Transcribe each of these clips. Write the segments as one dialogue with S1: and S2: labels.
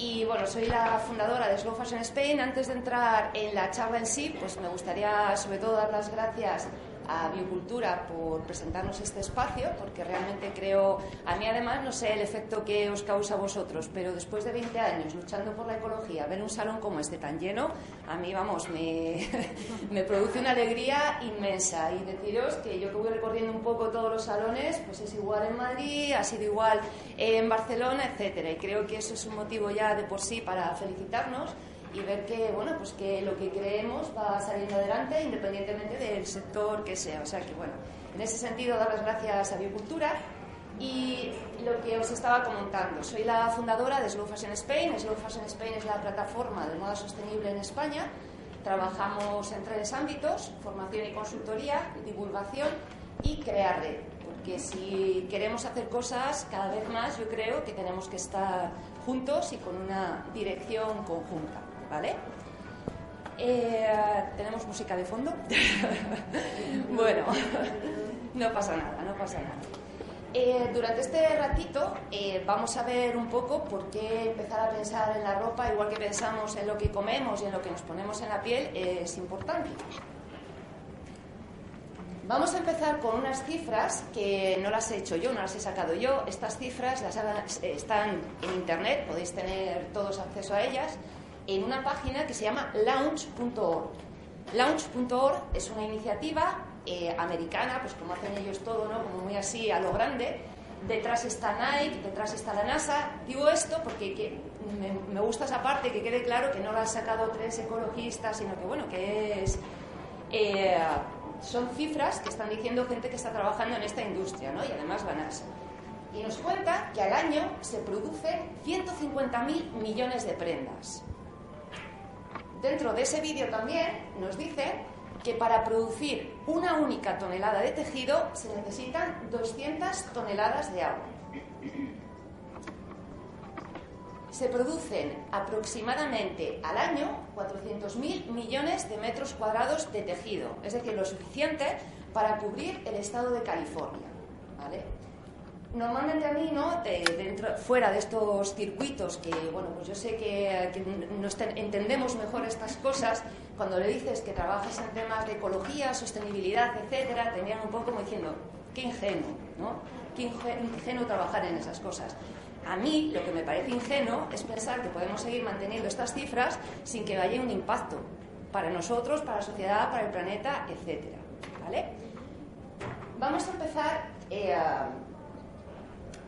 S1: y bueno, soy la fundadora de Slow Fashion Spain. Antes de entrar en la charla en sí, pues me gustaría sobre todo dar las gracias a Biocultura por presentarnos este espacio, porque realmente creo, a mí además no sé el efecto que os causa vosotros, pero después de 20 años luchando por la ecología, ver un salón como este tan lleno, a mí, vamos, me, me produce una alegría inmensa. Y deciros que yo que voy recorriendo un poco todos los salones, pues es igual en Madrid, ha sido igual en Barcelona, etcétera. Y creo que eso es un motivo ya de por sí para felicitarnos y ver que bueno pues que lo que creemos va saliendo adelante independientemente del sector que sea. O sea que bueno en ese sentido dar las gracias a Biocultura. Y lo que os estaba comentando soy la fundadora de Slow Fashion Spain. Slow Fashion Spain es la plataforma de moda sostenible en España. Trabajamos en tres ámbitos formación y consultoría divulgación y crear red. Porque si queremos hacer cosas cada vez más yo creo que tenemos que estar juntos y con una dirección conjunta ¿vale? Eh, ¿Tenemos música de fondo? bueno, no pasa nada, no pasa nada. Eh, durante este ratito eh, vamos a ver un poco por qué empezar a pensar en la ropa, igual que pensamos en lo que comemos y en lo que nos ponemos en la piel, es importante. Vamos a empezar con unas cifras que no las he hecho yo, no las he sacado yo. Estas cifras las están en Internet, podéis tener todos acceso a ellas en una página que se llama launch.org. Launch.org es una iniciativa eh, americana, pues como hacen ellos todo, ¿no? Como muy así a lo grande. Detrás está Nike, detrás está la NASA. Digo esto porque que me, me, gusta esa parte, que quede claro que no la han sacado tres ecologistas, sino que bueno, que es eh, son cifras que están diciendo gente que está trabajando en esta industria, ¿no? Y además la NASA. Y nos cuenta que al año se producen 150.000 millones de prendas. Dentro de ese vídeo también nos dice que para producir una única tonelada de tejido se necesitan 200 toneladas de agua. Se producen aproximadamente al año 400.000 millones de metros cuadrados de tejido, es decir, lo suficiente para cubrir el estado de California. ¿vale? Normalmente a mí, ¿no? Fuera de estos circuitos que, bueno, pues yo sé que, entendemos mejor estas cosas, cuando le dices que trabajas en temas de ecología, sostenibilidad, etcétera, te miran un poco como diciendo, qué ingenuo, ¿no? Qué ingenuo trabajar en esas cosas. A mí lo que me parece ingenuo es pensar que podemos seguir manteniendo estas cifras sin que haya un impacto para nosotros, para la sociedad, para el planeta, etcétera. ¿Vale? Vamos a empezar eh,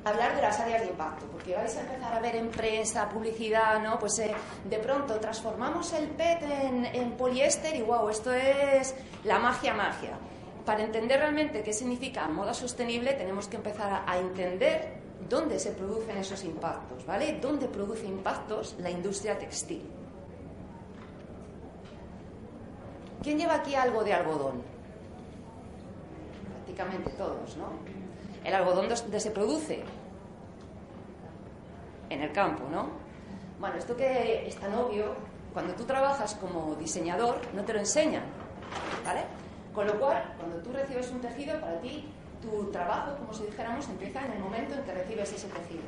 S1: hablar de las áreas de impacto, porque vais a empezar a ver en prensa, publicidad, ¿no? Pues eh, de pronto transformamos el PET en, en poliéster y wow, esto es la magia, magia. Para entender realmente qué significa moda sostenible, tenemos que empezar a, a entender dónde se producen esos impactos, ¿vale? ¿Dónde produce impactos la industria textil? ¿Quién lleva aquí algo de algodón? Prácticamente todos, ¿no? ¿El algodón dónde se produce? En el campo, ¿no? Bueno, esto que es tan obvio, cuando tú trabajas como diseñador, no te lo enseñan, ¿vale? Con lo cual, cuando tú recibes un tejido, para ti tu trabajo, como si dijéramos, empieza en el momento en que recibes ese tejido.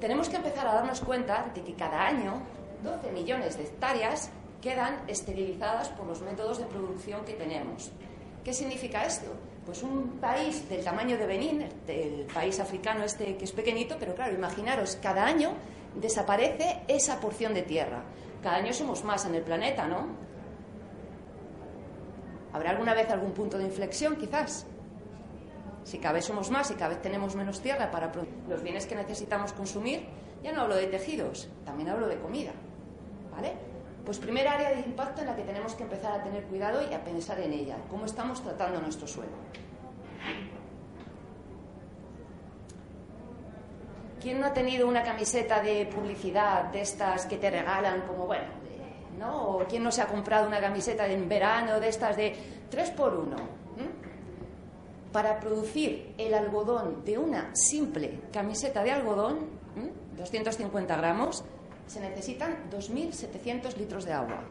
S1: Tenemos que empezar a darnos cuenta de que cada año 12 millones de hectáreas quedan esterilizadas por los métodos de producción que tenemos. ¿Qué significa esto? Pues un país del tamaño de Benín, el país africano este que es pequeñito, pero claro, imaginaros, cada año desaparece esa porción de tierra. Cada año somos más en el planeta, ¿no? ¿Habrá alguna vez algún punto de inflexión, quizás? Si cada vez somos más y cada vez tenemos menos tierra para los bienes que necesitamos consumir, ya no hablo de tejidos, también hablo de comida. ¿Vale? Pues primera área de impacto en la que tenemos que empezar a tener cuidado y a pensar en ella, cómo estamos tratando nuestro suelo. ¿Quién no ha tenido una camiseta de publicidad de estas que te regalan como, bueno, ¿no? o quién no se ha comprado una camiseta en verano de estas de 3 por 1 Para producir el algodón de una simple camiseta de algodón, 250 gramos, se necesitan 2.700 litros de agua.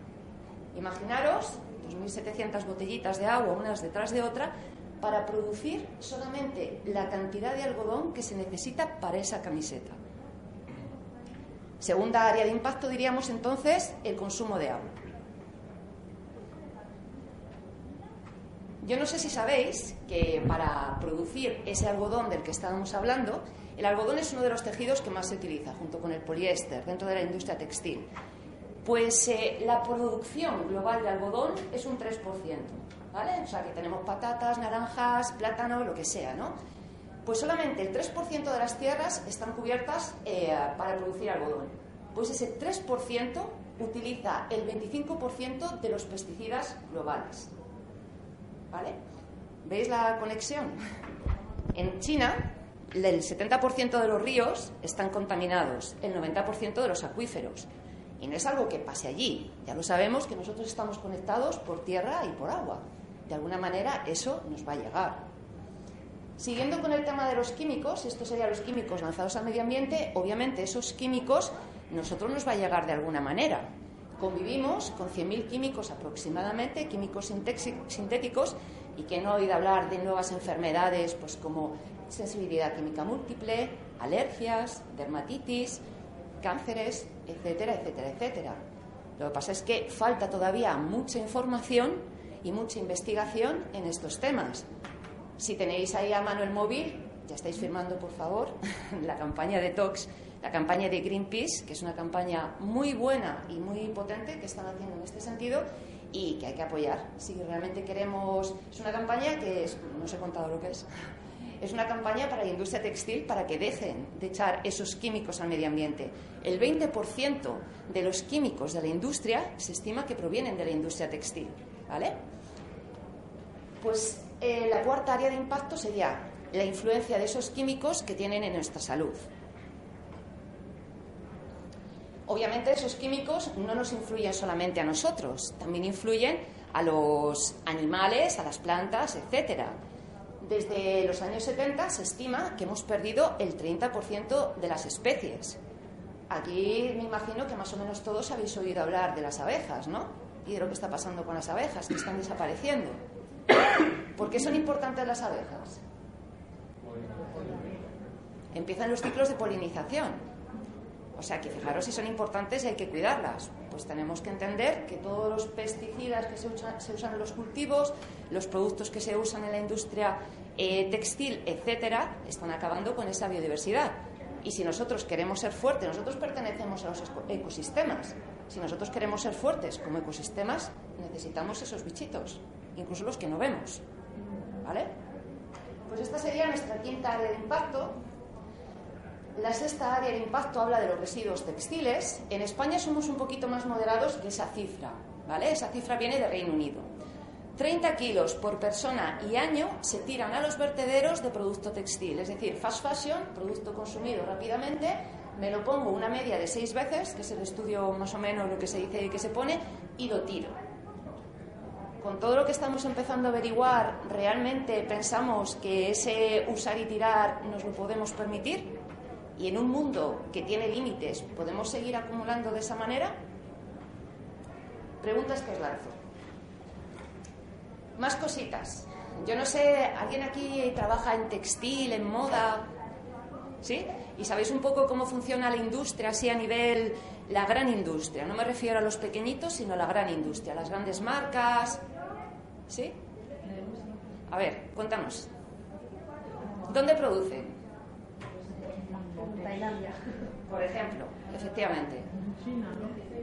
S1: Imaginaros 2.700 botellitas de agua unas detrás de otra para producir solamente la cantidad de algodón que se necesita para esa camiseta. Segunda área de impacto diríamos entonces el consumo de agua. Yo no sé si sabéis que para producir ese algodón del que estábamos hablando, el algodón es uno de los tejidos que más se utiliza, junto con el poliéster, dentro de la industria textil. Pues eh, la producción global de algodón es un 3%, ¿vale? O sea que tenemos patatas, naranjas, plátano, lo que sea, ¿no? Pues solamente el 3% de las tierras están cubiertas eh, para producir algodón. Pues ese 3% utiliza el 25% de los pesticidas globales. ¿Vale? ¿Veis la conexión? En China, el 70% de los ríos están contaminados, el 90% de los acuíferos. Y no es algo que pase allí. Ya lo sabemos que nosotros estamos conectados por tierra y por agua. De alguna manera eso nos va a llegar. Siguiendo con el tema de los químicos, estos serían los químicos lanzados al medio ambiente, obviamente esos químicos nosotros nos va a llegar de alguna manera. Convivimos con 100.000 químicos aproximadamente, químicos sintéticos, y que no he oído hablar de nuevas enfermedades pues como sensibilidad química múltiple, alergias, dermatitis, cánceres, etcétera, etcétera, etcétera. Lo que pasa es que falta todavía mucha información y mucha investigación en estos temas. Si tenéis ahí a mano el móvil, ya estáis firmando, por favor, la campaña de TOX la campaña de Greenpeace, que es una campaña muy buena y muy potente que están haciendo en este sentido y que hay que apoyar. Si realmente queremos. Es una campaña que es, no os he contado lo que es. Es una campaña para la industria textil para que dejen de echar esos químicos al medio ambiente. El 20% de los químicos de la industria se estima que provienen de la industria textil. ¿Vale? Pues eh, la cuarta área de impacto sería la influencia de esos químicos que tienen en nuestra salud. Obviamente esos químicos no nos influyen solamente a nosotros, también influyen a los animales, a las plantas, etcétera. Desde los años 70 se estima que hemos perdido el 30% de las especies. Aquí me imagino que más o menos todos habéis oído hablar de las abejas, ¿no? Y de lo que está pasando con las abejas, que están desapareciendo. ¿Por qué son importantes las abejas? Empiezan los ciclos de polinización o sea que fijaros si son importantes y hay que cuidarlas. Pues tenemos que entender que todos los pesticidas que se usan, en los cultivos, los productos que se usan en la industria eh, textil, etcétera, están acabando con esa biodiversidad. Y si nosotros queremos ser fuertes, nosotros pertenecemos a los ecosistemas. Si nosotros queremos ser fuertes como ecosistemas, necesitamos esos bichitos, incluso los que no vemos. ¿Vale? Pues esta sería nuestra quinta área de impacto, la sexta área de impacto habla de los residuos textiles. En España somos un poquito más moderados que esa cifra, ¿vale? Esa cifra viene de Reino Unido. 30 kilos por persona y año se tiran a los vertederos de producto textil, es decir, fast fashion, producto consumido rápidamente, me lo pongo una media de seis veces, que es el estudio más o menos lo que se dice que se pone, y lo tiro. Con todo lo que estamos empezando a averiguar, ¿realmente pensamos que ese usar y tirar nos lo podemos permitir? y en un mundo que tiene límites, ¿podemos seguir acumulando de esa manera? Preguntas que os lanzo. Más cositas. Yo no sé, ¿alguien aquí trabaja en textil, en moda? ¿Sí? ¿Y sabéis un poco cómo funciona la industria, así a nivel, la gran industria? No me refiero a los pequeñitos, sino a la gran industria, las grandes marcas. ¿Sí? A ver, cuéntanos. ¿Dónde producen?
S2: Tailandia.
S1: Por ejemplo, efectivamente.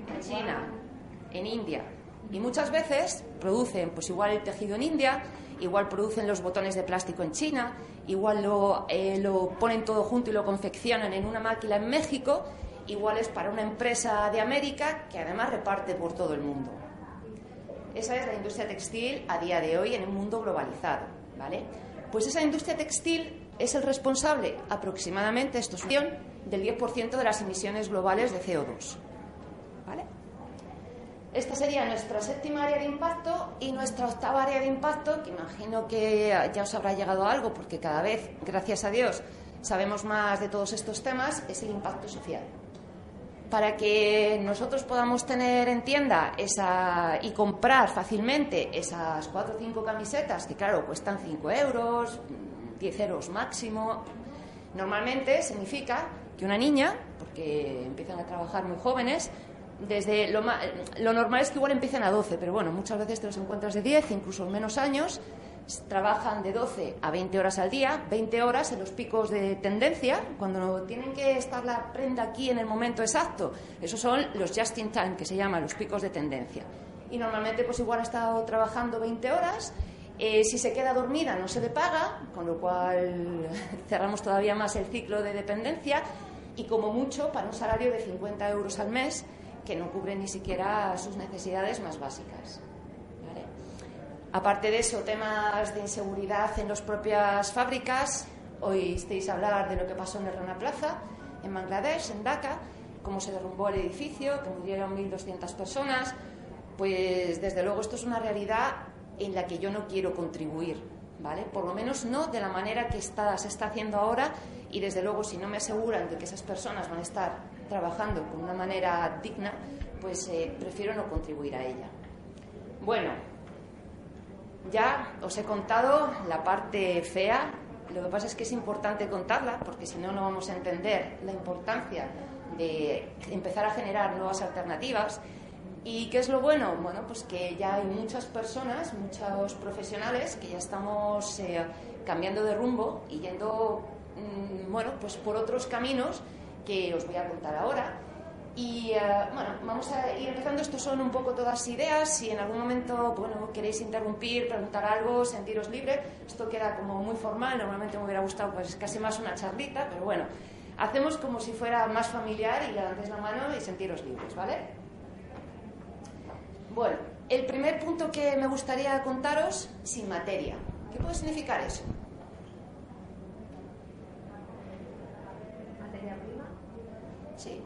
S1: En China, en India. Y muchas veces producen, pues igual el tejido en India, igual producen los botones de plástico en China, igual lo, eh, lo ponen todo junto y lo confeccionan en una máquina en México, igual es para una empresa de América que además reparte por todo el mundo. Esa es la industria textil a día de hoy en un mundo globalizado, ¿vale? Pues esa industria textil es el responsable aproximadamente, esto es del 10% de las emisiones globales de CO2. ¿Vale? Esta sería nuestra séptima área de impacto y nuestra octava área de impacto, que imagino que ya os habrá llegado algo, porque cada vez, gracias a Dios, sabemos más de todos estos temas, es el impacto social. Para que nosotros podamos tener en tienda esa, y comprar fácilmente esas cuatro o cinco camisetas, que claro, cuestan 5 euros, 10 euros máximo, normalmente significa que una niña, porque empiezan a trabajar muy jóvenes, desde lo, lo, normal es que igual empiecen a 12, pero bueno, muchas veces te los encuentras de 10, incluso menos años. Trabajan de 12 a 20 horas al día, 20 horas en los picos de tendencia, cuando tienen que estar la prenda aquí en el momento exacto. Esos son los just in time, que se llaman los picos de tendencia. Y normalmente, pues igual ha estado trabajando 20 horas. Eh, si se queda dormida no se le paga, con lo cual cerramos todavía más el ciclo de dependencia y como mucho para un salario de 50 euros al mes que no cubren ni siquiera sus necesidades más básicas. Aparte de eso, temas de inseguridad en las propias fábricas. Oísteis hablar de lo que pasó en el Rana Plaza, en Bangladesh, en Dhaka, cómo se derrumbó el edificio, que murieron 1.200 personas. Pues desde luego esto es una realidad en la que yo no quiero contribuir, ¿vale? Por lo menos no de la manera que está, se está haciendo ahora y desde luego si no me aseguran de que esas personas van a estar trabajando con una manera digna, pues eh, prefiero no contribuir a ella. Bueno, ya os he contado la parte fea, lo que pasa es que es importante contarla porque si no, no vamos a entender la importancia de empezar a generar nuevas alternativas. ¿Y qué es lo bueno? Bueno, pues que ya hay muchas personas, muchos profesionales que ya estamos eh, cambiando de rumbo y yendo, mm, bueno, pues por otros caminos que os voy a contar ahora. Y eh, bueno, vamos a ir empezando. Estos son un poco todas ideas. Si en algún momento bueno, queréis interrumpir, preguntar algo, sentiros libre, esto queda como muy formal. Normalmente me hubiera gustado pues casi más una charlita, pero bueno, hacemos como si fuera más familiar y levantéis la mano y sentiros libres, ¿vale? Bueno, el primer punto que me gustaría contaros, sin materia. ¿Qué puede significar eso? Sí.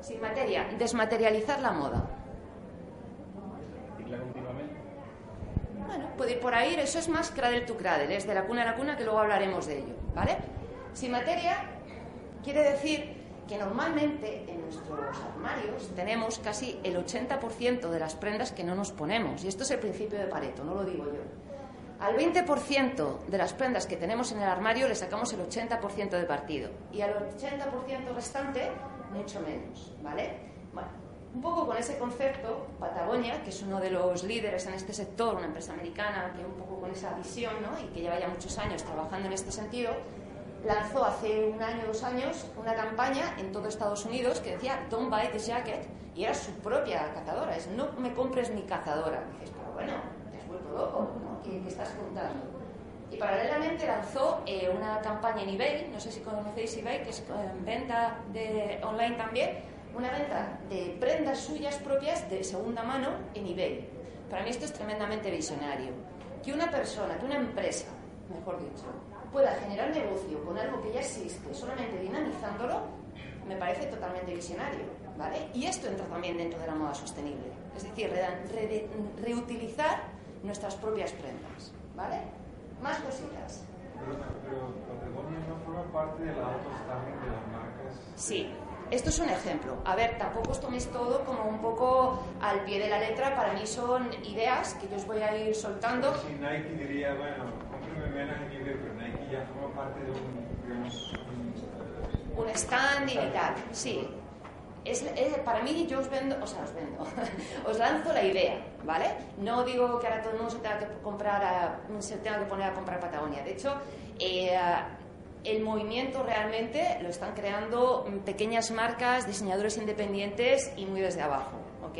S1: Sin materia, desmaterializar la moda. Bueno, puede ir por ahí, eso es más cradle to cradle, es de la cuna a la cuna, que luego hablaremos de ello, ¿vale? Sin materia quiere decir que normalmente en nuestros armarios tenemos casi el 80% de las prendas que no nos ponemos, y esto es el principio de Pareto, no lo digo yo. Al 20% de las prendas que tenemos en el armario le sacamos el 80% de partido y al 80% restante mucho menos, ¿vale? Bueno, un poco con ese concepto, Patagonia, que es uno de los líderes en este sector, una empresa americana que un poco con esa visión ¿no? y que lleva ya muchos años trabajando en este sentido, lanzó hace un año, dos años, una campaña en todo Estados Unidos que decía Don't buy this jacket y era su propia cazadora, es no me compres mi cazadora. dices, pero bueno, te has vuelto loco, ¿Qué, estás contando? Y paralelamente lanzó eh, una campaña en eBay, no sé si conocéis eBay, que es eh, venta de, online también, una venta de prendas suyas propias de segunda mano en eBay. Para mí esto es tremendamente visionario. Que una persona, que una empresa, mejor dicho, pueda generar negocio con algo que ya existe, solamente dinamizándolo, me parece totalmente visionario. ¿vale? Y esto entra también dentro de la moda sostenible. Es decir, reutilizar nuestras propias prendas. ¿Vale? Más cositas.
S2: Pero, pero no forma parte del auto-styling de las marcas.
S1: Sí. Esto es un ejemplo. A ver, tampoco os toméis todo como un poco al pie de la letra. Para mí son ideas que yo os voy a ir soltando.
S2: Si Nike diría, bueno, cómprame menos en eBay, pero Nike ya forma parte de un, digamos,
S1: un... un stand y tal. Sí, es, para mí yo os vendo, o sea, os vendo, os lanzo la idea, ¿vale? No digo que ahora todo el mundo se tenga que comprar, se tenga que poner a comprar Patagonia. De hecho, eh, el movimiento realmente lo están creando pequeñas marcas, diseñadores independientes y muy desde abajo, ¿ok?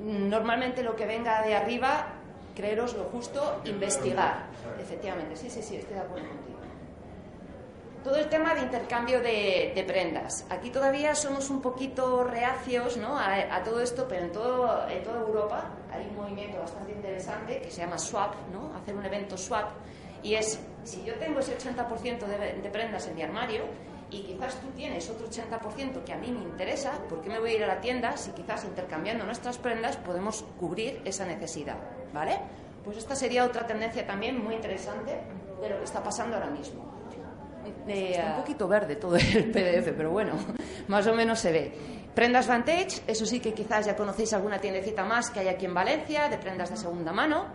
S1: Normalmente lo que venga de arriba, creeros lo justo, investigar. Efectivamente, sí, sí, sí, estoy de acuerdo contigo todo el tema de intercambio de, prendas. Aquí todavía somos un poquito reacios ¿no? a, todo esto, pero en, todo, en toda Europa hay un movimiento bastante interesante que se llama swap, ¿no? hacer un evento swap, y es, si yo tengo ese 80% de, de prendas en mi armario y quizás tú tienes otro 80% que a mí me interesa, ¿por qué me voy a ir a la tienda si quizás intercambiando nuestras prendas podemos cubrir esa necesidad? ¿Vale? Pues esta sería otra tendencia también muy interesante de lo que está pasando ahora mismo. Está un poquito verde todo el PDF, pero bueno, más o menos se ve. Prendas Vantage, eso sí que quizás ya conocéis alguna tiendecita más que hay aquí en Valencia, de prendas de segunda mano.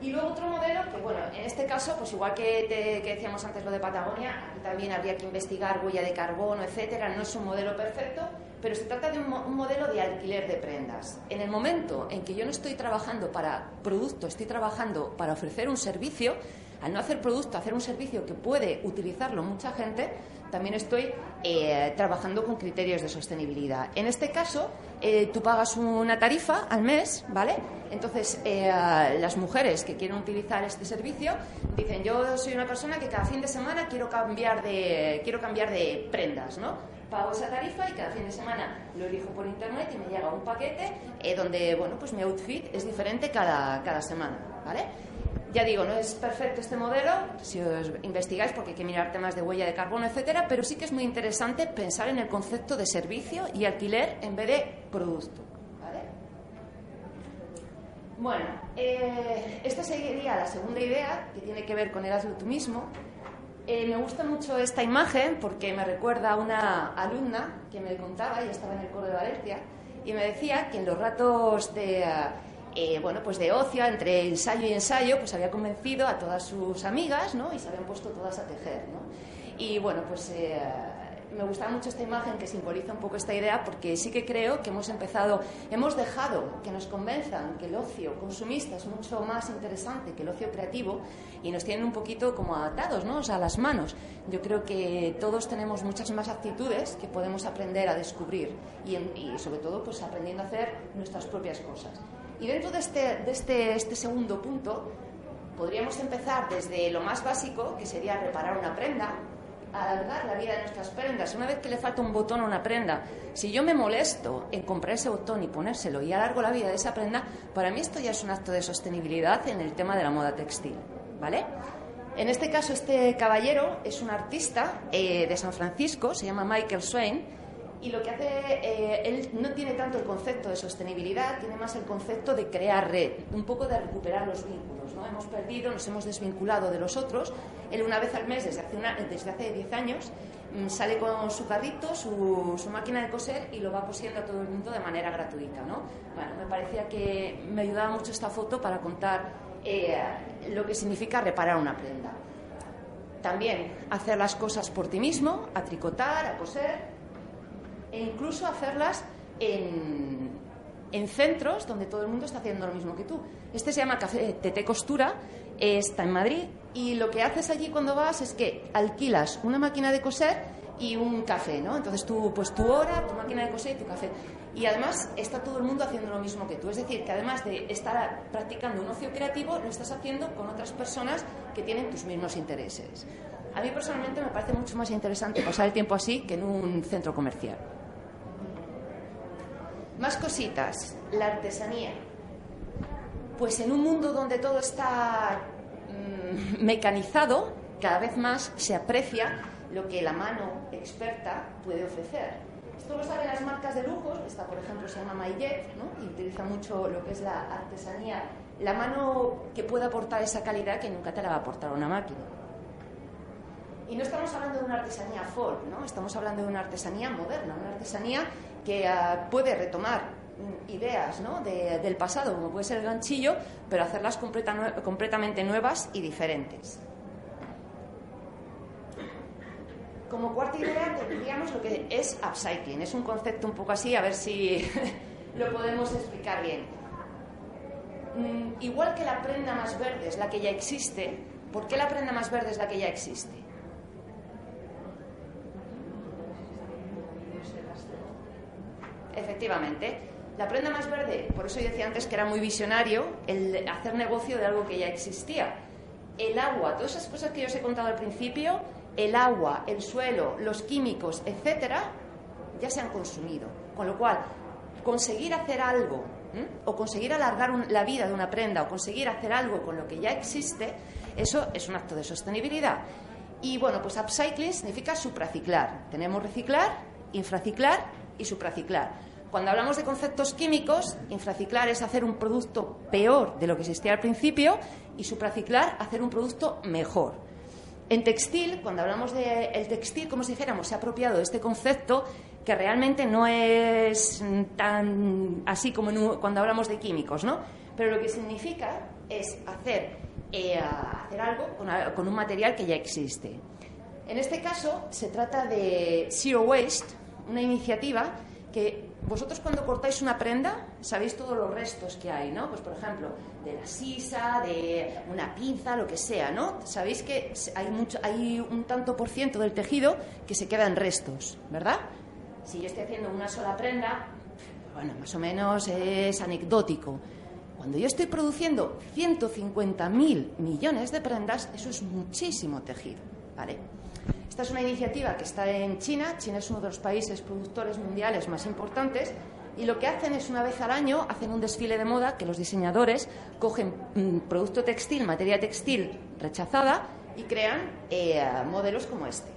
S1: Y luego otro modelo que, bueno, en este caso, pues igual que, decíamos antes lo de Patagonia, aquí también habría que investigar huella de carbono, etcétera. No es un modelo perfecto, pero se trata de un, un, modelo de alquiler de prendas. En el momento en que yo no estoy trabajando para producto, estoy trabajando para ofrecer un servicio, al no hacer producto, hacer un servicio que puede utilizarlo mucha gente, también estoy eh, trabajando con criterios de sostenibilidad. En este caso, eh, tú pagas una tarifa al mes, ¿vale? Entonces, eh, las mujeres que quieren utilizar este servicio dicen, yo soy una persona que cada fin de semana quiero cambiar de, quiero cambiar de prendas, ¿no? pago esa tarifa y cada fin de semana lo elijo por internet y me llega un paquete donde bueno pues mi outfit es diferente cada, cada semana ¿vale? Ya digo, no es perfecto este modelo, si os investigáis, porque hay que mirar temas de huella de carbono, etcétera, pero sí que es muy interesante pensar en el concepto de servicio y alquiler en vez de producto. ¿vale? Bueno, eh, esta sería la segunda idea, que tiene que ver con el hazlo tú mismo. Eh, me gusta mucho esta imagen porque me recuerda a una alumna que me contaba, y estaba en el coro de Valencia, y me decía que en los ratos de... Eh, bueno, pues de ocio, entre ensayo y ensayo, pues había convencido a todas sus amigas, ¿no? Y se habían puesto todas a tejer, ¿no? Y bueno, pues eh, me gusta mucho esta imagen que simboliza un poco esta idea porque sí que creo que hemos empezado, hemos dejado que nos convenzan que el ocio consumista es mucho más interesante que el ocio creativo y nos tienen un poquito como atados, ¿no? O sea, a las manos. Yo creo que todos tenemos muchas más actitudes que podemos aprender a descubrir y, y sobre todo pues aprendiendo a hacer nuestras propias cosas. Y dentro de este, de este, este segundo punto, podríamos empezar desde lo más básico, que sería reparar una prenda, alargar la vida de nuestras prendas. Una vez que le falta un botón a una prenda, si yo me molesto en comprar ese botón y ponérselo y alargo la vida de esa prenda, para mí esto ya es un acto de sostenibilidad en el tema de la moda textil. ¿Vale? En este caso, este caballero es un artista eh, de San Francisco, se llama Michael Swain, y lo que hace, eh, él no tiene tanto el concepto de sostenibilidad, tiene más el concepto de crear red, un poco de recuperar los vínculos. ¿no? Hemos perdido, nos hemos desvinculado de los otros. Él una vez al mes, desde hace, desde hace 10 años, mm, sale con su carrito, su, su, máquina de coser y lo va cosiendo a todo el mundo de manera gratuita. ¿no? Bueno, me parecía que me ayudaba mucho esta foto para contar eh, lo que significa reparar una prenda. También hacer las cosas por ti mismo, a tricotar, a coser, e incluso hacerlas en, en centros donde todo el mundo está haciendo lo mismo que tú. Este se llama Café Tete Costura, está en Madrid y lo que haces allí cuando vas es que alquilas una máquina de coser y un café, ¿no? Entonces tú, pues tu hora, tu máquina de coser y tu café. Y además está todo el mundo haciendo lo mismo que tú. Es decir, que además de estar practicando un ocio creativo, lo estás haciendo con otras personas que tienen tus mismos intereses. A mí personalmente me parece mucho más interesante pasar el tiempo así que en un centro comercial. Más cositas, la artesanía. Pues en un mundo donde todo está mm, mecanizado, cada vez más se aprecia lo que la mano experta puede ofrecer. Esto lo saben las marcas de lujo, esta por ejemplo se llama Mayet, ¿no? y utiliza mucho lo que es la artesanía, la mano que puede aportar esa calidad que nunca te la va a aportar una máquina. Y no estamos hablando de una artesanía folk, ¿no? estamos hablando de una artesanía moderna, una artesanía que ah, puede retomar mm, ideas ¿no? del pasado, como puede ser el ganchillo, pero hacerlas completamente nuevas y diferentes. Como cuarta idea tendríamos lo que es upcycling. Es un concepto un poco así, a ver si lo podemos explicar bien. Mm, igual que la prenda más verde es la que ya existe, ¿por qué la prenda más verde es la que ya existe? Efectivamente. La prenda más verde, por eso yo decía antes que era muy visionario el hacer negocio de algo que ya existía. El agua, todas esas cosas que yo os he contado al principio, el agua, el suelo, los químicos, etcétera, ya se han consumido. Con lo cual, conseguir hacer algo o conseguir alargar la vida de una prenda o conseguir hacer algo con lo que ya existe, eso es un acto de sostenibilidad. Y bueno, pues upcycling significa supraciclar. Tenemos reciclar, infraciclar y supraciclar. Cuando hablamos de conceptos químicos, infraciclar es hacer un producto peor de lo que existía al principio y supraciclar hacer un producto mejor. En textil, cuando hablamos del el textil, como si dijéramos, se ha apropiado de este concepto que realmente no es tan así como cuando hablamos de químicos, ¿no? Pero lo que significa es hacer, eh, hacer algo con, con un material que ya existe. En este caso, se trata de Zero Waste, una iniciativa que vosotros cuando cortáis una prenda sabéis todos los restos que hay, ¿no? Pues por ejemplo, de la sisa, de una pinza, lo que sea, ¿no? Sabéis que hay, mucho, hay un tanto por ciento del tejido que se queda en restos, ¿verdad? Si yo estoy haciendo una sola prenda, bueno, más o menos es anecdótico. Cuando yo estoy produciendo 150.000 millones de prendas, eso es muchísimo tejido, ¿vale? Esta es una iniciativa que está en China. China es uno de los países productores mundiales más importantes. Y lo que hacen es una vez al año hacen un desfile de moda que los diseñadores cogen mm, producto textil, materia textil rechazada y crean eh, modelos como este.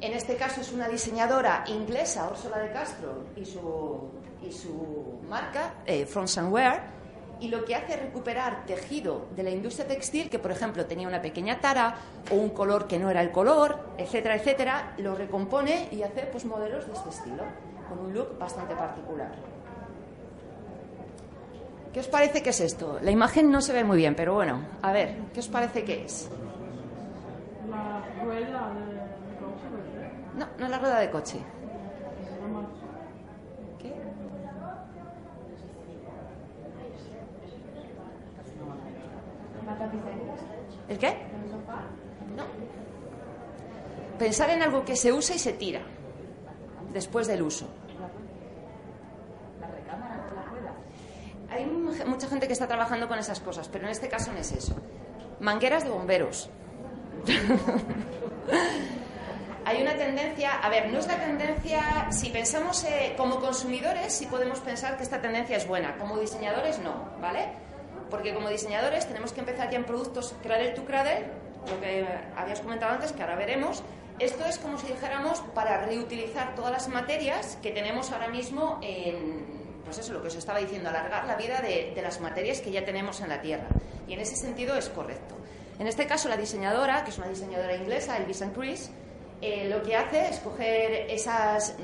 S1: En este caso es una diseñadora inglesa, Ursula de Castro, y su, y su marca, eh, Front Wear, y lo que hace es recuperar tejido de la industria textil que, por ejemplo, tenía una pequeña tara o un color que no era el color, etcétera, etcétera, lo recompone y hace pues, modelos de este estilo, con un look bastante particular. ¿Qué os parece que es esto? La imagen no se ve muy bien, pero bueno, a ver, ¿qué os parece que es?
S3: La rueda de
S1: no, no es la rueda de coche. ¿El qué? No. Pensar en algo que se usa y se tira después del uso. Hay mucha gente que está trabajando con esas cosas, pero en este caso no es eso. Mangueras de bomberos. hay una tendencia, a ver, no es la tendencia, si pensamos eh, como consumidores, sí podemos pensar que esta tendencia es buena, como diseñadores no, ¿vale? Porque como diseñadores tenemos que empezar ya en productos cradle to cradle, lo que habías comentado antes, que ahora veremos. Esto es como si dijéramos para reutilizar todas las materias que tenemos ahora mismo pues eso, lo que os estaba diciendo, alargar la vida de, de las materias que ya tenemos en la Tierra. Y en ese sentido es correcto. En este caso, la diseñadora, que es una diseñadora inglesa, Elvis Chris, eh, lo que hace es coger esas...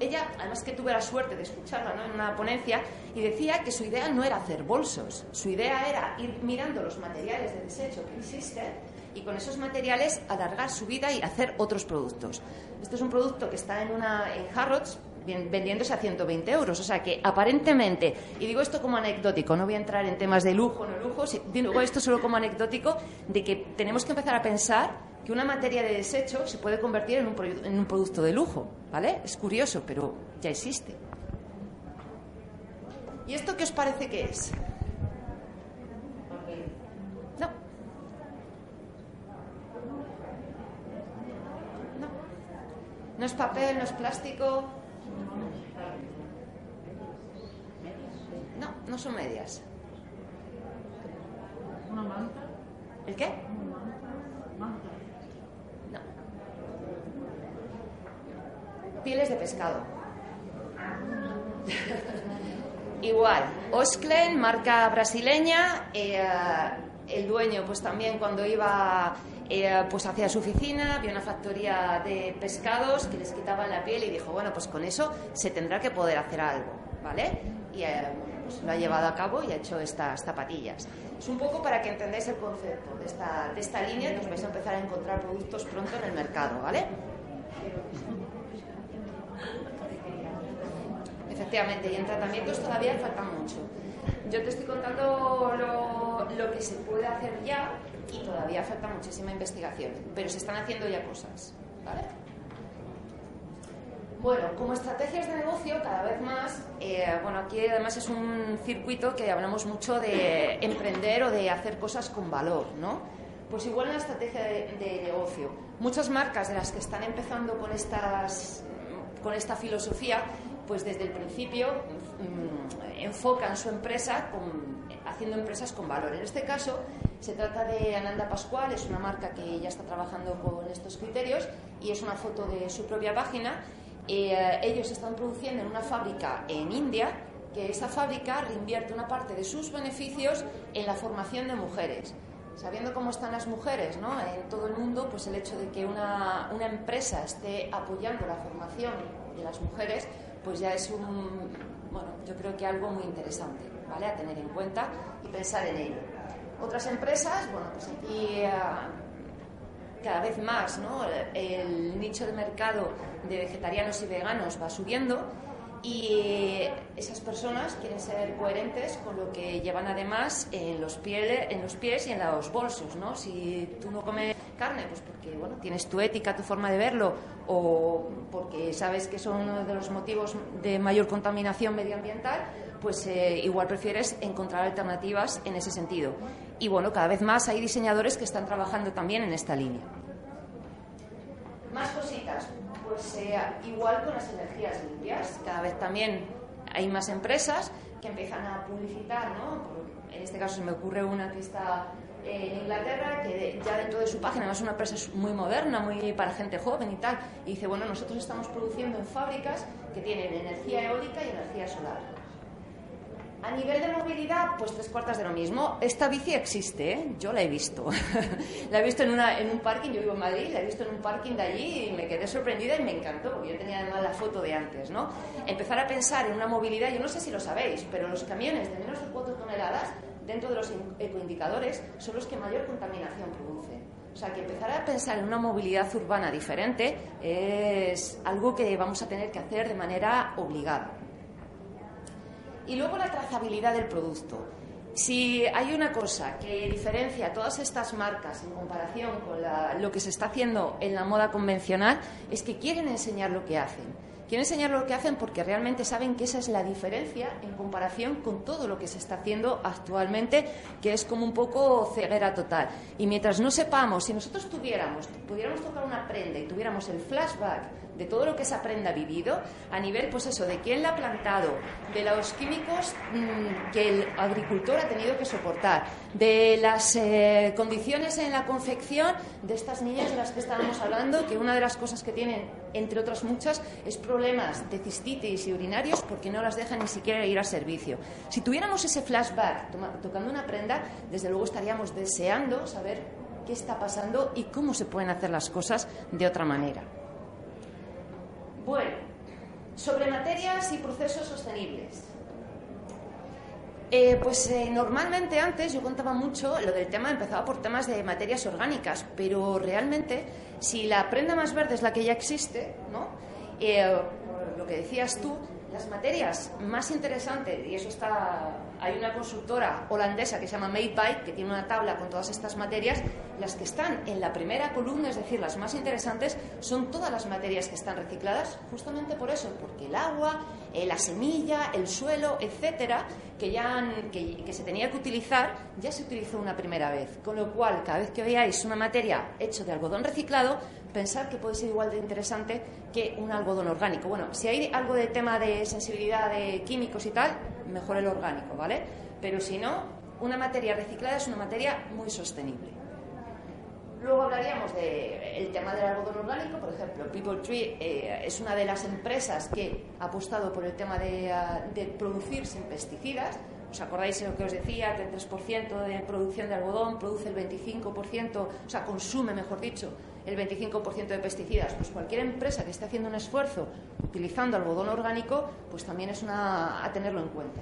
S1: Ella, además que tuve la suerte de escucharla en una ponencia, y decía que su idea no era hacer bolsos, su idea era ir mirando los materiales de desecho que existen y con esos materiales alargar su vida y hacer otros productos. Este es un producto que está en, una, en Harrods vendiéndose a 120 euros. O sea que aparentemente, y digo esto como anecdótico, no voy a entrar en temas de lujo no lujo, digo esto solo como anecdótico, de que tenemos que empezar a pensar que una materia de desecho se puede convertir en un, en un producto de lujo, ¿vale? Es curioso, pero ya existe. ¿Y esto qué os parece que es? No. No. No es papel, no es plástico. No, no son medias.
S3: ¿Una manta?
S1: ¿El qué?
S3: Manta.
S1: Pieles de pescado. Igual, Osklen, marca brasileña, eh, el dueño pues también cuando iba eh, pues hacia su oficina vio una factoría de pescados que les quitaban la piel y dijo, bueno, pues con eso se tendrá que poder hacer algo, ¿vale? Y eh, pues lo ha llevado a cabo y ha hecho estas zapatillas. Es un poco para que entendáis el concepto de esta, de esta línea que os vais a empezar a encontrar productos pronto en el mercado, ¿vale? Efectivamente, y en tratamientos todavía falta mucho. Yo te estoy contando lo, que se puede hacer ya y todavía falta muchísima investigación, pero se están haciendo ya cosas. ¿vale? Bueno, como estrategias de negocio, cada vez más, eh, bueno, aquí además es un circuito que hablamos mucho de emprender o de hacer cosas con valor, ¿no? Pues igual la estrategia de, de negocio. Muchas marcas de las que están empezando con, estas, con esta filosofía pues desde el principio mm, enfocan su empresa haciendo empresas con valor. En este caso, Se trata de Ananda Pascual, es una marca que ya está trabajando con estos criterios y es una foto de su propia página. Eh, ellos están produciendo en una fábrica en India que esa fábrica reinvierte una parte de sus beneficios en la formación de mujeres. Sabiendo cómo están las mujeres ¿no? en todo el mundo, pues el hecho de que una, una empresa esté apoyando la formación de las mujeres, pues ya es un, bueno, yo creo que algo muy interesante, ¿vale? A tener en cuenta y pensar en ello. Otras empresas, bueno, pues aquí eh, cada vez más, ¿no? El nicho de mercado de vegetarianos y veganos va subiendo y esas personas quieren ser coherentes con lo que llevan además en los, pies, en los pies y en los bolsos, ¿no? Si tú no comes carne, pues porque bueno, tienes tu ética, tu forma de verlo, o porque sabes que son uno de los motivos de mayor contaminación medioambiental, pues eh, igual prefieres encontrar alternativas en ese sentido. Y bueno, cada vez más hay diseñadores que están trabajando también en esta línea. Más cositas pues igual con las energías limpias. Cada vez también hay más empresas que empiezan a publicitar, ¿no? En este caso se me ocurre una que está en Inglaterra, que ya dentro de su página, es una empresa muy moderna, muy para gente joven y tal, y dice, bueno, nosotros estamos produciendo en fábricas que tienen energía eólica y energía solar. A nivel de movilidad, pues tres cuartas de lo mismo. Esta bici existe, ¿eh? yo la he visto. la he visto en, un parking, yo vivo en Madrid, la he visto en un parking de allí y me quedé sorprendida y me encantó, porque yo tenía además la foto de antes, ¿no? Empezar a pensar en una movilidad, yo no sé si lo sabéis, pero los camiones de menos de 4 toneladas, dentro de los ecoindicadores, son los que mayor contaminación producen. O sea, que empezar a pensar en una movilidad urbana diferente es algo que vamos a tener que hacer de manera obligada. Y luego la trazabilidad del producto. Si hay una cosa que diferencia todas estas marcas en comparación con lo que se está haciendo en la moda convencional, es que quieren enseñar lo que hacen. Quieren enseñar lo que hacen porque realmente saben que esa es la diferencia en comparación con todo lo que se está haciendo actualmente, que es como un poco ceguera total. Y mientras no sepamos, si nosotros tuviéramos, pudiéramos tocar una prenda y tuviéramos el flashback de todo lo que esa prenda ha vivido, a nivel, pues eso, de quién la ha plantado, de los químicos mm, que el agricultor ha tenido que soportar, de las eh, condiciones en la confección de estas niñas de las que estábamos hablando, que una de las cosas que tienen, entre otras muchas, es problemas de cistitis y urinarios porque no las dejan ni siquiera ir al servicio. Si tuviéramos ese flashback tocando una prenda, desde luego estaríamos deseando saber qué está pasando y cómo se pueden hacer las cosas de otra manera. Bueno, sobre materias y procesos sostenibles. Eh, pues eh, normalmente antes yo contaba mucho lo del tema, empezaba por temas de materias orgánicas, pero realmente si la prenda más verde es la que ya existe, ¿no? Eh, lo que decías tú, las materias más interesantes, y eso está, hay una consultora holandesa que se llama Maypipe, que tiene una tabla con todas estas materias, las que están en la primera columna, es decir, las más interesantes, son todas las materias que están recicladas, justamente por eso, porque el agua, eh, la semilla, el suelo, etcétera, que, ya que se tenía que utilizar, ya se utilizó una primera vez. Con lo cual, cada vez que veáis una materia hecha de algodón reciclado, pensar que puede ser igual de interesante que un algodón orgánico. Bueno, si hay algo de tema de sensibilidad de químicos y tal, mejor el orgánico, ¿vale? Pero si no, una materia reciclada es una materia muy sostenible. Luego hablaríamos del tema del algodón orgánico, por ejemplo, People Tree eh, es una de las empresas que ha apostado por el tema de, ah, de producir sin pesticidas. ¿Os acordáis de lo que os decía? Que el 3% de producción de algodón produce el 25%, o sea, consume, mejor dicho, el 25% de pesticidas. Pues cualquier empresa que esté haciendo un esfuerzo utilizando algodón orgánico, pues también es una a tenerlo en cuenta.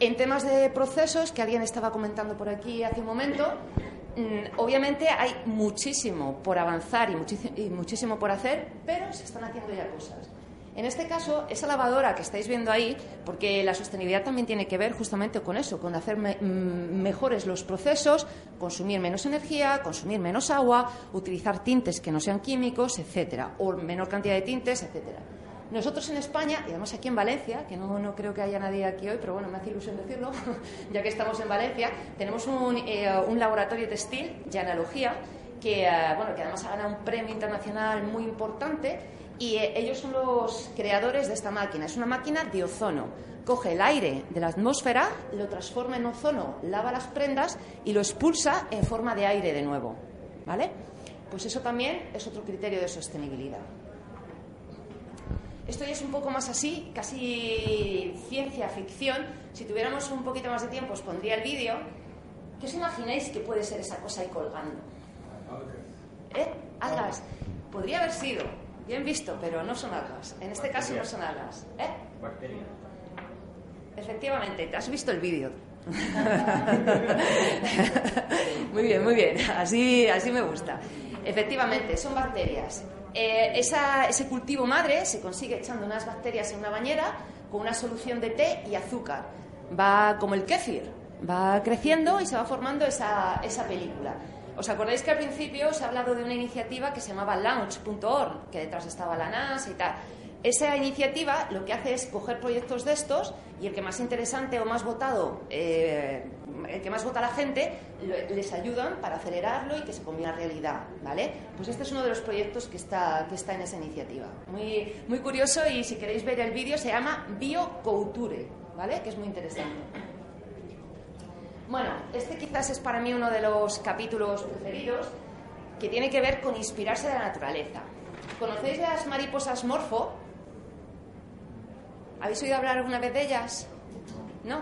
S1: En temas de procesos, que alguien estaba comentando por aquí hace un momento, obviamente hay muchísimo por avanzar y, y muchísimo por hacer, pero se están haciendo ya cosas. En este caso, esa lavadora que estáis viendo ahí, porque la sostenibilidad también tiene que ver justamente con eso, con hacer mm, mejores los procesos, consumir menos energía, consumir menos agua, utilizar tintes que no sean químicos, etcétera, o menor cantidad de tintes, etcétera. Nosotros en España, y además aquí en Valencia, que no, no, creo que haya nadie aquí hoy, pero bueno, me hace ilusión decirlo, ya que estamos en Valencia, tenemos un, eh, un laboratorio textil, ya analogía, que, eh, bueno, que además ha ganado un premio internacional muy importante Y eh, ellos son los creadores de esta máquina. Es una máquina de ozono. Coge el aire de la atmósfera, lo transforma en ozono, lava las prendas y lo expulsa en forma de aire de nuevo. ¿Vale? Pues eso también es otro criterio de sostenibilidad. Esto ya es un poco más así, casi ciencia ficción. Si tuviéramos un poquito más de tiempo os pondría el vídeo. ¿Qué os imagináis que puede ser esa cosa ahí colgando? ¿Eh? Algas. Podría haber sido. Bien visto, pero no son algas. En este caso no son algas. ¿Eh?
S2: Bacterias.
S1: Efectivamente, te has visto el vídeo. muy bien, muy bien. Así, así me gusta. Efectivamente, son bacterias. Eh, esa- ese cultivo madre se consigue echando unas bacterias en una bañera con una solución de té y azúcar. Va como el kéfir, va creciendo y se va formando esa, esa película. ¿Os acordáis que al principio os he hablado de una iniciativa que se llamaba Launch.org, que detrás estaba la NASA y tal? Esa iniciativa lo que hace es coger proyectos de estos y el que más interesante o más votado, eh, el que más vota la gente, les ayudan para acelerarlo y que se convierta en realidad, ¿vale? Pues este es uno de los proyectos que está, que está en esa iniciativa. Muy, muy curioso y si queréis ver el vídeo se llama Biocouture, ¿vale? Que es muy interesante. Bueno, este quizás es para mí uno de los capítulos preferidos que tiene que ver con inspirarse de la naturaleza. ¿Conocéis las mariposas morfo? ¿Habéis oído hablar alguna vez de ellas? ¿No?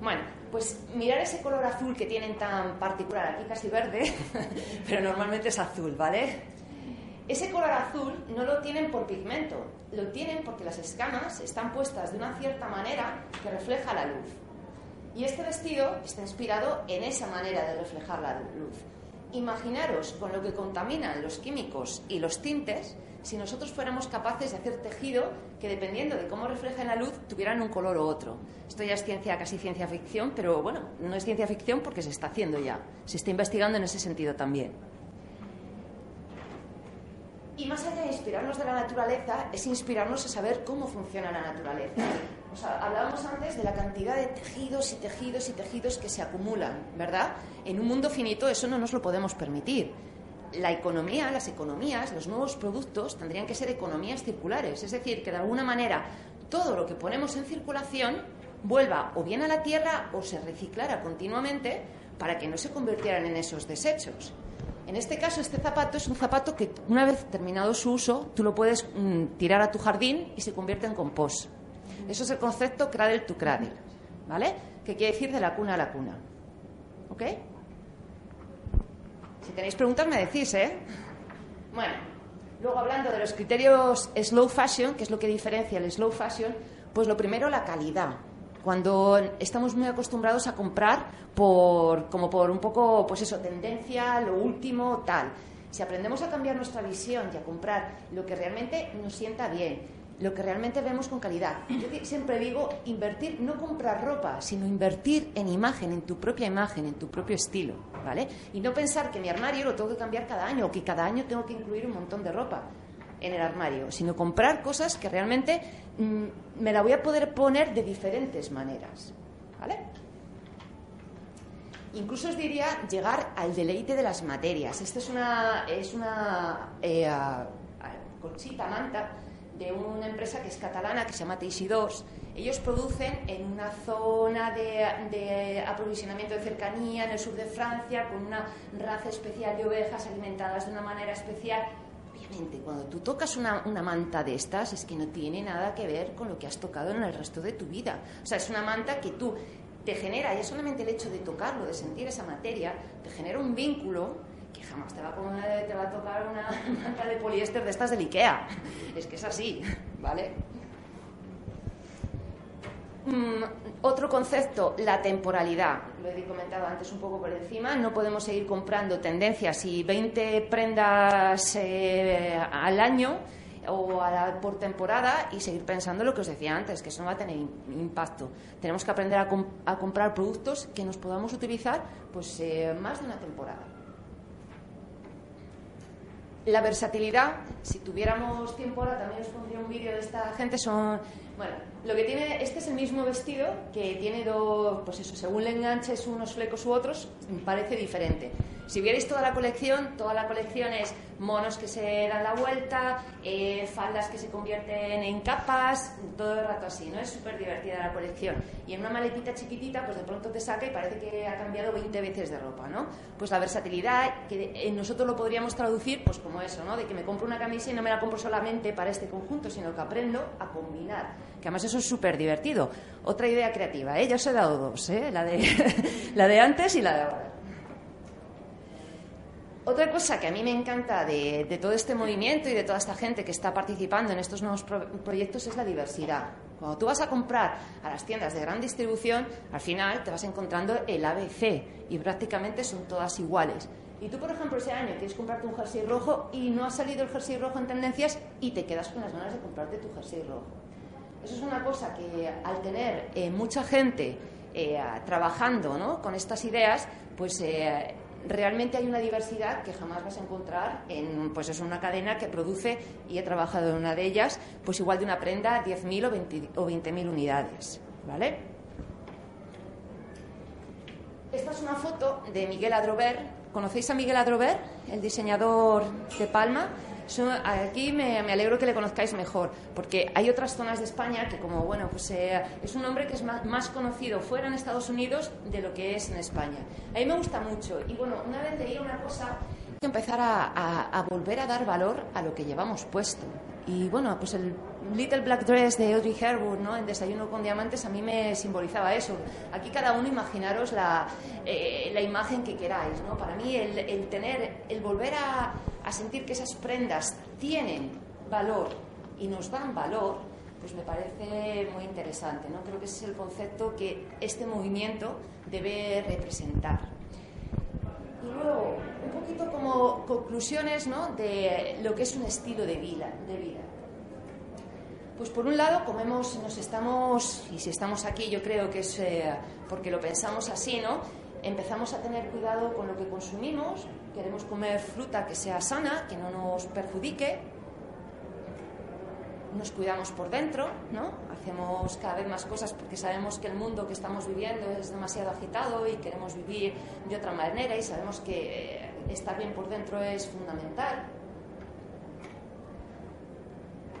S1: Bueno, pues mirar ese color azul que tienen tan particular, aquí casi verde, pero normalmente es azul, ¿vale? Ese color azul no lo tienen por pigmento, lo tienen porque las escamas están puestas de una cierta manera que refleja la luz. Y este vestido está inspirado en esa manera de reflejar la luz. Imaginaros con lo que contaminan los químicos y los tintes si nosotros fuéramos capaces de hacer tejido que dependiendo de cómo reflejen la luz tuvieran un color u otro. Esto ya es ciencia, casi ciencia ficción, pero bueno, no es ciencia ficción porque se está haciendo ya. Se está investigando en ese sentido también. Y más allá de inspirarnos de la naturaleza, es inspirarnos a saber cómo funciona la naturaleza. O hablábamos antes de la cantidad de tejidos y tejidos y tejidos que se acumulan, ¿verdad? En un mundo finito eso no nos lo podemos permitir. La economía, las economías, los nuevos productos tendrían que ser economías circulares, es decir, que de alguna manera todo lo que ponemos en circulación vuelva o bien a la tierra o se reciclara continuamente para que no se convirtieran en esos desechos. En este caso, este zapato es un zapato que una vez terminado su uso, tú lo puedes mm, tirar a tu jardín y se convierte en compost. Eso es el concepto cradle to cradle, ¿vale? Que quiere decir de la cuna a la cuna. ¿Ok? Si tenéis preguntas me decís, ¿eh? Bueno, luego hablando de los criterios slow fashion, que es lo que diferencia el slow fashion, pues lo primero la calidad. Cuando estamos muy acostumbrados a comprar por como por un poco, pues eso, tendencia, lo último, tal. Si aprendemos a cambiar nuestra visión y a comprar lo que realmente nos sienta bien, lo que realmente vemos con calidad. Yo siempre digo invertir, no comprar ropa, sino invertir en imagen, en tu propia imagen, en tu propio estilo, ¿vale? Y no pensar que mi armario lo tengo que cambiar cada año o que cada año tengo que incluir un montón de ropa en el armario, sino comprar cosas que realmente mm, me la voy a poder poner de diferentes maneras, ¿vale? Incluso os diría llegar al deleite de las materias. Esta es una, es una eh, a- a- colchita manta de una empresa que es catalana, que se llama Teixidors. Ellos producen en una zona de, aprovisionamiento de cercanía en el sur de Francia, con una raza especial de ovejas alimentadas de una manera especial. Obviamente, cuando tú tocas una, una manta de estas, es que no tiene nada que ver con lo que has tocado en el resto de tu vida. O sea, es una manta que tú te genera, ya solamente el hecho de tocarlo, de sentir esa materia, te genera un vínculo que jamás te va a, poner- te va a tocar una manta de poliéster de estas del Ikea. Es que es así, ¿vale? Mm, otro concepto, la temporalidad. Lo he comentado antes un poco por encima. No podemos seguir comprando tendencias y 20 prendas eh, al año o a por temporada y seguir pensando lo que os decía antes, que eso no va a tener im- impacto. Tenemos que aprender a comprar productos que nos podamos utilizar pues eh, más de una temporada. La versatilidad, si tuviéramos tiempo ahora también os pondría un vídeo de esta gente, son, bueno, lo que tiene, este es el mismo vestido que tiene dos, pues eso, según le enganches unos flecos u otros, parece diferente. Si vierais toda la colección, toda la colección es monos que se dan la vuelta, eh, faldas que se convierten en capas, todo el rato así, ¿no? Es súper divertida la colección. Y en una maletita chiquitita, pues de pronto te saca y parece que ha cambiado 20 veces de ropa, ¿no? Pues la versatilidad, que nosotros lo podríamos traducir pues como eso, ¿no? De que me compro una camisa y no me la compro solamente para este conjunto, sino que aprendo a combinar. Que además eso es súper divertido. Otra idea creativa, ¿eh? Ya os he dado dos, ¿eh? La de, la de antes y la de ahora. Otra cosa que a mí me encanta de, todo este movimiento y de toda esta gente que está participando en estos nuevos proyectos es la diversidad. Cuando tú vas a comprar a las tiendas de gran distribución, al final te vas encontrando el ABC y prácticamente son todas iguales. Y tú, por ejemplo, ese año quieres comprarte un jersey rojo y no ha salido el jersey rojo en tendencias y te quedas con las ganas de comprarte tu jersey rojo. Eso es una cosa que al tener eh, mucha gente eh, trabajando ¿no? con estas ideas, pues eh, realmente hay una diversidad que jamás vas a encontrar en pues es una cadena que produce, y he trabajado en una de ellas, pues igual de una prenda 10.000 o 20.000 unidades. ¿Vale? Esta es una foto de Miguel Adrover. ¿Conocéis a Miguel Adrover, el diseñador de Palma? Aquí me, alegro que le conozcáis mejor, porque hay otras zonas de España que, como bueno, pues eh, es un hombre que es más, conocido fuera en Estados Unidos de lo que es en España. A mí me gusta mucho. Y bueno, una vez leí una cosa que empezar a volver a dar valor a lo que llevamos puesto. Y bueno, pues el Little Black Dress de Audrey Hepburn, ¿no? En Desayuno con Diamantes, a mí me simbolizaba eso. Aquí cada uno imaginaros la, eh, imagen que queráis, ¿no? Para mí el, el tener, el volver a, a, sentir que esas prendas tienen valor y nos dan valor, pues me parece muy interesante, ¿no? Creo que ese es el concepto que este movimiento debe representar. Y luego, un poquito como conclusiones, ¿no? De lo que es un estilo de vida. De vida. Pues por un lado, comemos, nos estamos, y si estamos aquí yo creo que es eh, porque lo pensamos así, ¿no? Empezamos a tener cuidado con lo que consumimos, queremos comer fruta que sea sana, que no nos perjudique, nos cuidamos por dentro, ¿no? Hacemos cada vez más cosas porque sabemos que el mundo que estamos viviendo es demasiado agitado y queremos vivir de otra manera y sabemos que eh, estar bien por dentro es fundamental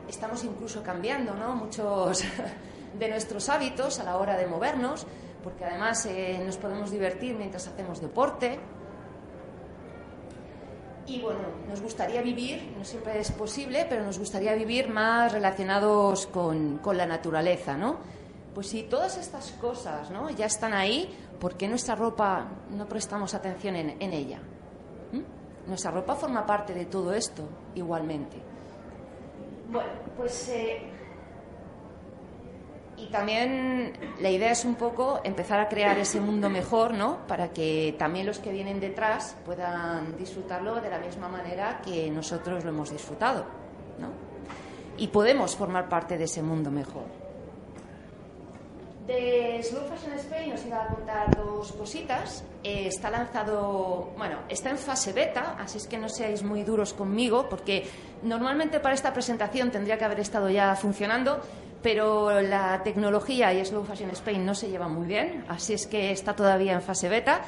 S1: estamos incluso cambiando ¿no? muchos de nuestros hábitos a la hora de movernos, porque además eh, nos podemos divertir mientras hacemos deporte. Y bueno, nos gustaría vivir, no siempre es posible, pero nos gustaría vivir más relacionados con, con la naturaleza, ¿no? Pues si todas estas cosas ¿no? ya están ahí, ¿por qué nuestra ropa no prestamos atención en, en ella? ¿Mm? Nuestra ropa forma parte de todo esto igualmente. Bueno, pues... Eh, y también la idea es un poco empezar a crear ese mundo mejor, ¿no? Para que también los que vienen detrás puedan disfrutarlo de la misma manera que nosotros lo hemos disfrutado, ¿no? Y podemos formar parte de ese mundo mejor. De Slow Fashion Spain os iba a contar dos cositas. Eh, está lanzado, bueno, está en fase beta, así es que no seáis muy duros conmigo, porque normalmente para esta presentación tendría que haber estado ya funcionando, pero la tecnología y Slow Fashion Spain no se llevan muy bien, así es que está todavía en fase beta.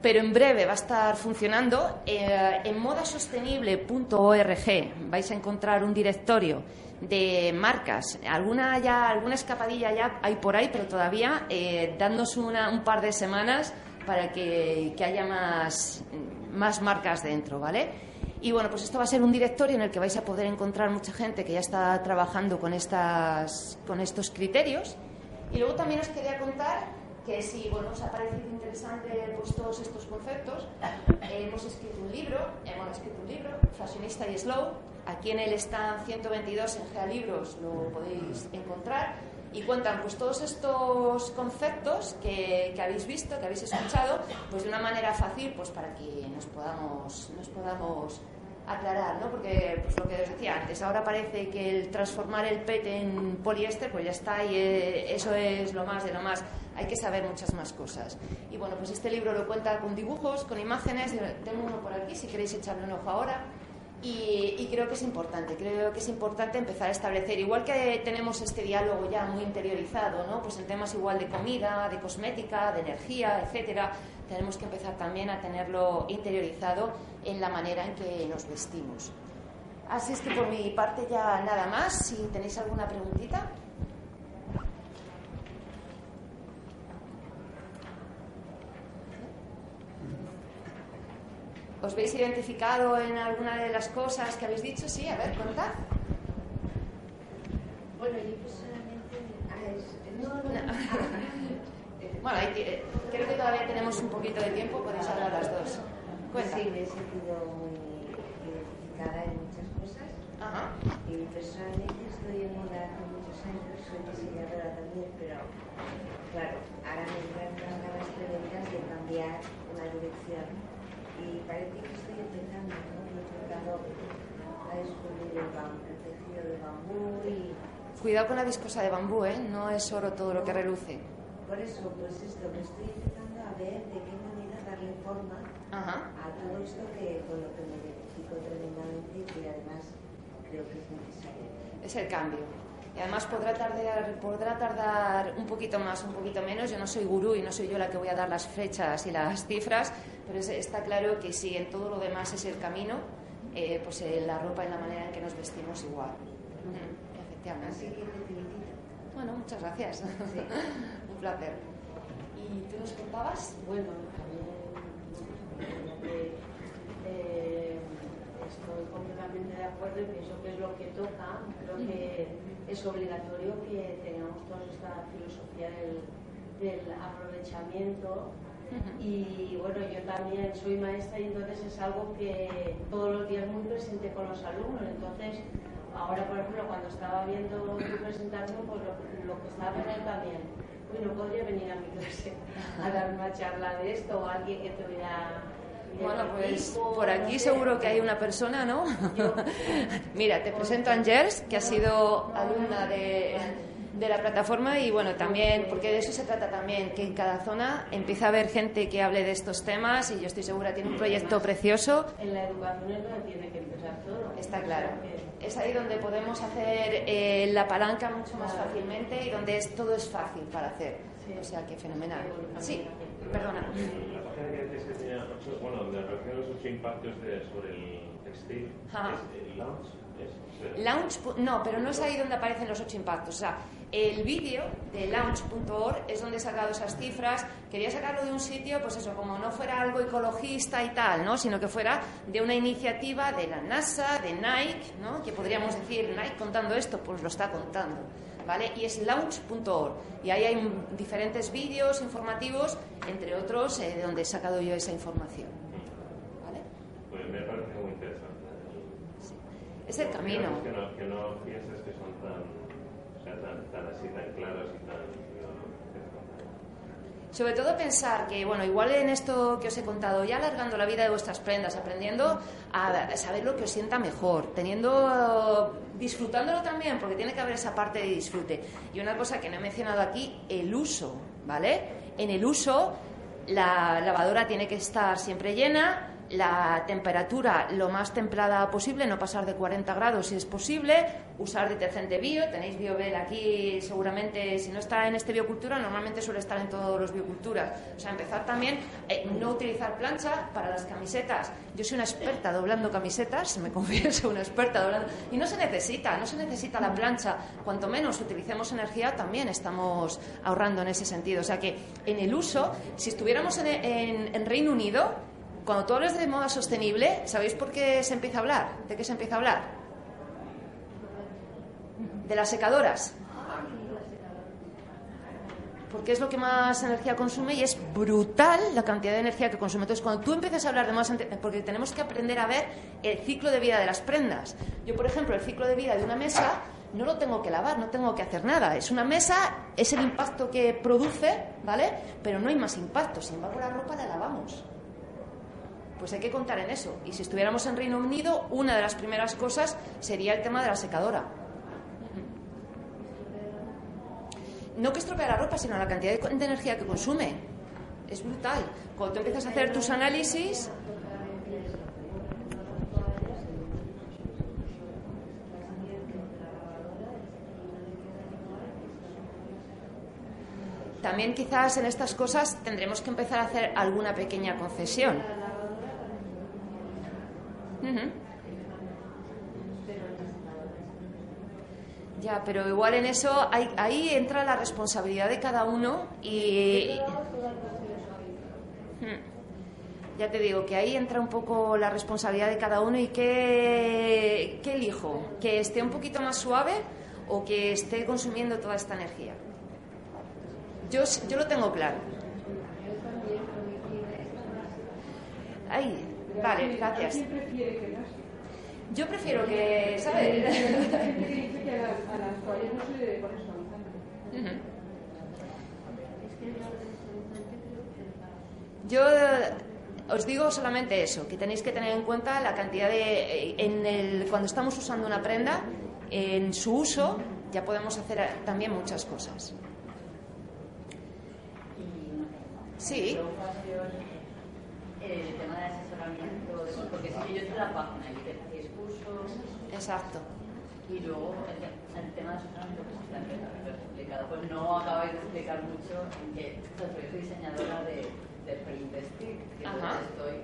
S1: Pero en breve va a estar funcionando. Eh, en modasostenible.org vais a encontrar un directorio de marcas. Alguna ya, alguna escapadilla ya hay por ahí, pero todavía eh, dándos una, un par de semanas para que, haya más, más marcas dentro, ¿vale? Y bueno, pues esto va a ser un directorio en el que vais a poder encontrar mucha gente que ya está trabajando con, estas, con estos criterios. Y luego también os quería contar que si bueno, os ha parecido interesante pues, todos estos conceptos, hemos escrito un libro, hemos escrito un libro, Fashionista y Slow, Aquí en el stand 122 en Gea Libros lo podéis encontrar y cuentan pues todos estos conceptos que, habéis visto, que habéis escuchado, pues de una manera fácil pues para que nos podamos, nos podamos aclarar, ¿no? Porque pues lo que os decía antes, ahora parece que el transformar el PET en poliéster pues ya está y eh, eso es lo más de lo más. Hay que saber muchas más cosas. Y bueno, pues este libro lo cuenta con dibujos, con imágenes, tengo uno por aquí si queréis echarle un ojo ahora Y, y creo que es importante, creo que es importante empezar a establecer, igual que tenemos este diálogo ya muy interiorizado, ¿no? Pues en temas igual de comida, de cosmética, de energía, etcétera, tenemos que empezar también a tenerlo interiorizado en la manera en que nos vestimos. Así es que por mi parte ya nada más. Si tenéis alguna preguntita. ¿Os veis identificado en alguna de las cosas que habéis dicho? Sí, a ver, contad.
S4: Bueno, yo personalmente... ah, es- no, no,
S1: Bueno, creo que todavía tenemos un poquito de tiempo, podéis hablar las dos. Cuenta.
S4: Sí, me he sentido muy identificada en muchas cosas.
S1: Ajá.
S4: Y personalmente estoy en moda hace muchos años, soy diseñadora también, pero claro, ahora me entran unas ganas tremendas de cambiar una dirección. Y parece que estoy empezando, ¿no? He empezado a descubrir el, el tejido de bambú y
S1: Cuidado con la viscosa de bambú, ¿eh? No es oro todo lo que reluce.
S4: por eso, pues esto, me estoy empezando a ver de qué manera darle forma
S1: Ajá.
S4: a todo esto que con lo que me identifico tremendamente y que además creo que es necesario.
S1: Es el cambio. Y además podrá tardar, podrá tardar un poquito más, un poquito menos. Yo no soy gurú y no soy yo la que voy a dar las fechas y las cifras, pero es- está claro que si en todo lo demás es el camino, eh, pues en la ropa y la manera en que nos vestimos igual. Efectivamente. Bueno, muchas gracias. un placer. ¿Y tú nos contabas?
S5: Bueno, también eh, estoy completamente de acuerdo y pienso que es lo que toca. Creo que es obligatorio que tengamos toda esta filosofía del, del aprovechamiento. Y bueno, yo también soy maestra y entonces es algo que todos los días muy presente con los alumnos. Entonces, ahora por ejemplo, cuando estaba viendo tu presentación, pues lo, lo que estaba pensando también, uy, no podría venir a mi clase a dar una charla de esto o alguien que tuviera...
S1: Bueno, pues por
S5: no
S1: aquí seguro que hay una persona, ¿no? Mira, te presento a Angers, que ha sido alumna de, de la plataforma y bueno, también, porque de eso se trata también, que en cada zona empieza a haber gente que hable de estos temas y yo estoy segura tiene un proyecto precioso.
S5: En la educación es donde tiene que empezar todo.
S1: Está claro. Es ahí donde podemos hacer eh, la palanca mucho más fácilmente y donde es, todo es fácil para hacer. O sea que fenomenal. Sí, perdona.
S6: La página que que tenía bueno, donde los ocho impactos de, sobre el textil,
S1: Ajá.
S6: es el launch, es,
S1: Launch, no, pero no es ahí donde aparecen los ocho impactos. O sea, el vídeo de launch.org es donde he sacado esas cifras. Quería sacarlo de un sitio, pues eso, como no fuera algo ecologista y tal, ¿no? Sino que fuera de una iniciativa de la NASA, de Nike, ¿no? Que podríamos decir, Nike contando esto, pues lo está contando, ¿vale? Y es launch.org. Y ahí hay diferentes vídeos informativos, entre otros, eh, de donde he sacado yo esa información, ¿vale?
S6: pues me parece muy interesante.
S1: Es el camino.
S6: Que no, que no pienses que son tan, o sea, tan, tan así, tan claros y tan...
S1: Sobre todo pensar que, bueno, igual en esto que os he contado, ya alargando la vida de vuestras prendas, aprendiendo a saber lo que os sienta mejor, teniendo, disfrutándolo también, porque tiene que haber esa parte de disfrute. Y una cosa que no he mencionado aquí, el uso, ¿vale? En el uso, la lavadora tiene que estar siempre llena, la temperatura lo más templada posible, no pasar de 40 grados si es posible, usar detergente bio, tenéis biobel aquí seguramente, si no está en este biocultura, normalmente suele estar en todos los bioculturas. O sea, empezar también, eh, no utilizar plancha para las camisetas. Yo soy una experta doblando camisetas, me confieso, una experta doblando. Y no se necesita, no se necesita la plancha. Cuanto menos utilicemos energía, también estamos ahorrando en ese sentido. O sea que en el uso, si estuviéramos en, en- en Reino Unido, cuando tú hablas de moda sostenible, ¿sabéis por qué se empieza a hablar? ¿De qué se empieza a hablar? De las secadoras. Porque es lo que más energía consume y es brutal la cantidad de energía que consume. Entonces, cuando tú empiezas a hablar de más, porque tenemos que aprender a ver el ciclo de vida de las prendas. Yo, por ejemplo, el ciclo de vida de una mesa no lo tengo que lavar, no tengo que hacer nada. Es una mesa, es el impacto que produce, ¿vale? Pero no hay más impacto. Sin embargo, la ropa la lavamos. Pues hay que contar en eso. Y si estuviéramos en Reino Unido, una de las primeras cosas sería el tema de la secadora. No que estropea la ropa, sino la cantidad de, energía que consume. Es brutal. Cuando tú empiezas a hacer tus análisis, también quizás en estas cosas tendremos que empezar a hacer alguna pequeña concesión. Ya, pero igual en eso hay- ahí entra la responsabilidad de cada uno y ya te digo que ahí entra un poco la responsabilidad de cada uno y qué, qué elijo, que esté un poquito más suave o que esté consumiendo toda esta energía. Yo, yo lo tengo claro. Ahí, vale, gracias.
S3: ¿Quién prefiere que las
S1: Yo prefiero que, ¿sabes?
S3: suavizante.
S1: Ujú. Yo os digo solamente eso, que tenéis que tener en cuenta la cantidad de... eh, En el, cuando estamos usando una prenda, en su uso ya podemos hacer también muchas cosas. Sí.
S7: El tema de asesoramiento, porque sí que yo entré a la página y te hacéis cursos
S1: Exacto.
S7: y luego el, te- el tema de asesoramiento lo he explicado, pues no acabáis de explicar mucho en que pues, yo soy diseñadora de, de pre-investing, que estoy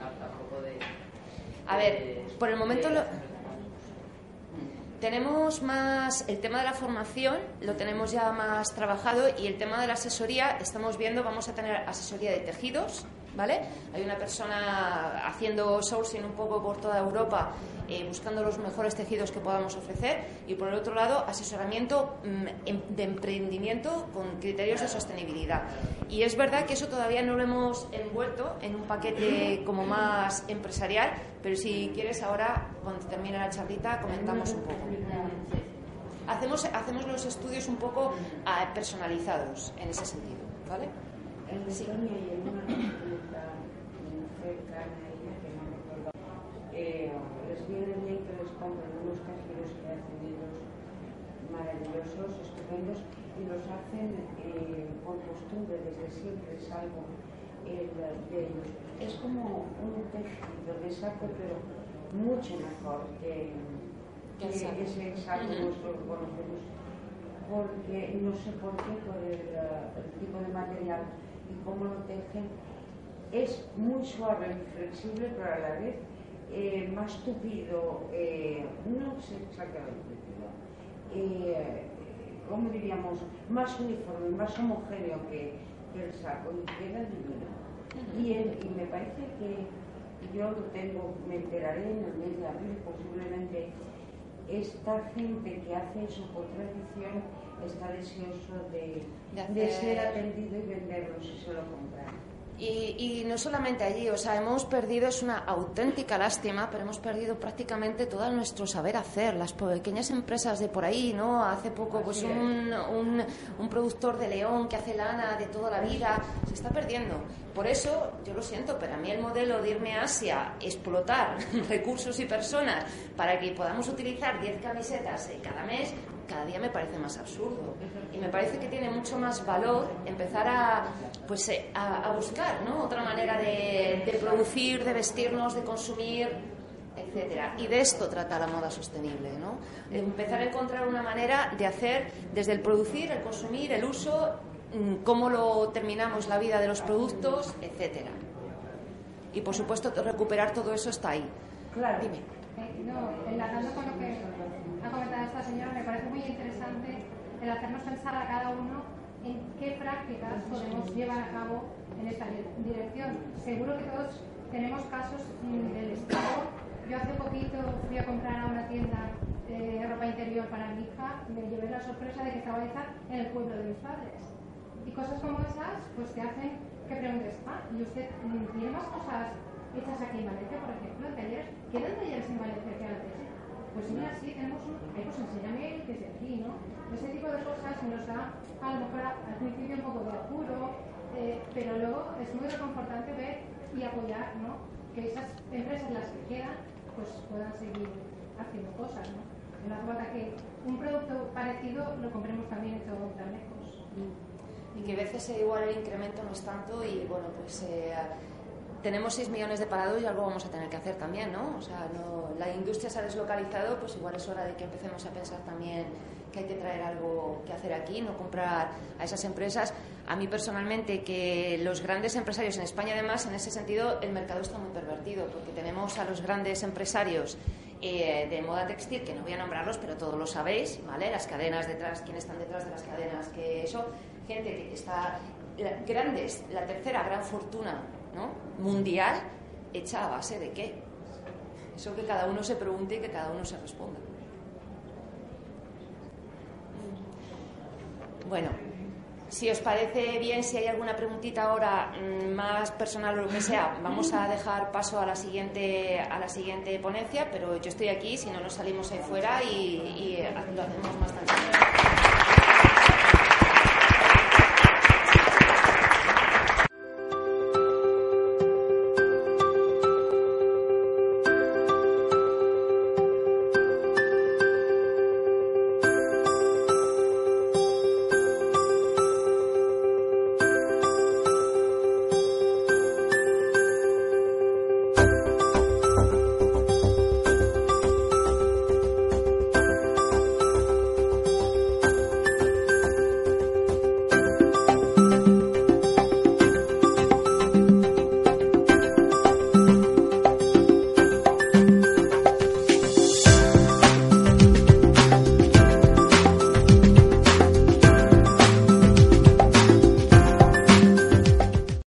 S7: harta un poco de...
S1: A ver, por el momento lo- Tenemos más el tema de la formación, lo tenemos ya más trabajado y el tema de la asesoría, estamos viendo, vamos a tener asesoría de tejidos, ¿vale? Hay una persona haciendo sourcing un poco por toda Europa, eh, buscando los mejores tejidos que podamos ofrecer y por el otro lado, asesoramiento mm, em- de emprendimiento con criterios de sostenibilidad. Y es verdad que eso todavía no lo hemos envuelto en un paquete como más empresarial, pero si quieres ahora, cuando termine la charlita, comentamos un poco. Hacemos, hacemos los estudios un poco ah, personalizados en ese sentido, ¿vale?
S4: En Letonia y en una consulta cercana a ella, que no me acuerdo, eh, les viene bien que les compren unos tejidos que hacen ellos maravillosos, estupendos, y los hacen eh, por costumbre, desde siempre es algo eh, de ellos. Es como un tejido de saco, pero mucho mejor que,
S1: Que
S4: ese saco que conocemos porque no sé por qué, por el, eh, el tipo de material y cómo lo tejen, es muy suave y flexible, pero a la vez eh, más tupido, eh, no sé exactamente eh, ¿cómo diríamos? Más uniforme, más homogéneo que, que el saco y queda divino. Y, el- y me parece que yo lo tengo, me enteraré en el mes de abril posiblemente esta gente que hace eso por tradición está deseoso de,
S1: De
S4: de ser atendido y venderlo si se lo compran.
S1: Y, y no solamente allí, o sea, hemos perdido, es una auténtica lástima, pero hemos perdido prácticamente todo nuestro saber hacer. Las pequeñas empresas de por ahí, ¿no? Hace poco, pues un, un, un productor de León que hace lana de toda la vida, se está perdiendo. Por eso, yo lo siento, pero a mí el modelo de irme a Asia, explotar recursos y personas para que podamos utilizar 10 camisetas eh, cada mes, cada día me parece más absurdo. Y me parece que tiene mucho más valor empezar a, pues, eh, a, a buscar ¿no? otra manera de, de producir, de vestirnos, de consumir, etcétera. Y de esto trata la moda sostenible, ¿no? Empezar a encontrar una manera de hacer desde el producir, el consumir, el uso, mm, cómo lo terminamos la vida de los productos, etcétera. Y por supuesto recuperar todo eso está ahí.
S4: Claro.
S1: Dime.
S8: Eh, no, enlazando con lo que esta señora, me parece muy interesante el hacernos pensar a cada uno en qué prácticas podemos llevar a cabo en esta di- dirección. Seguro que todos tenemos casos del Estado. Yo hace poquito fui a comprar a una tienda de ropa interior para mi hija, me llevé la sorpresa de que estaba hecha en el pueblo de mis padres. Y cosas como esas, pues te hacen que preguntes, ah, ¿y usted tiene más cosas hechas aquí en Valencia, por ejemplo, talleres? ¿Quedan talleres en Valencia que antes? Pues mira, sí, tenemos un, ay, pues enséñame desde aquí, ¿no? Ese tipo de cosas nos da, a lo mejor al principio un poco de apuro, eh, pero luego es muy reconfortante ver y apoyar, ¿no? Que esas empresas, las que quedan, pues puedan seguir haciendo cosas, ¿no? No hace falta que un producto parecido lo compremos también hecho tan lejos.
S1: y que a veces eh, igual el incremento no es tanto y bueno pues eh, tenemos 6 millones de parados y algo vamos a tener que hacer también, ¿no? O sea, no, la industria se ha deslocalizado, pues igual es hora de que empecemos a pensar también que hay que traer algo que hacer aquí, no comprar a esas empresas. A mí personalmente, que los grandes empresarios en España, además, en ese sentido, el mercado está muy pervertido, porque tenemos a los grandes empresarios eh, de moda textil, que no voy a nombrarlos, pero todos lo sabéis, ¿vale? Las cadenas detrás, quiénes están detrás de las cadenas, que eso, gente que está, grandes, la tercera gran fortuna ¿no? mundial, hecha a base de qué? Eso que cada uno se pregunte y que cada uno se responda. Bueno, si os parece bien, si hay alguna preguntita ahora mm, más personal o lo que sea, vamos a dejar paso a la siguiente a la siguiente ponencia, pero yo estoy aquí, si no nos salimos ahí fuera y, y lo hacemos más tranquilo.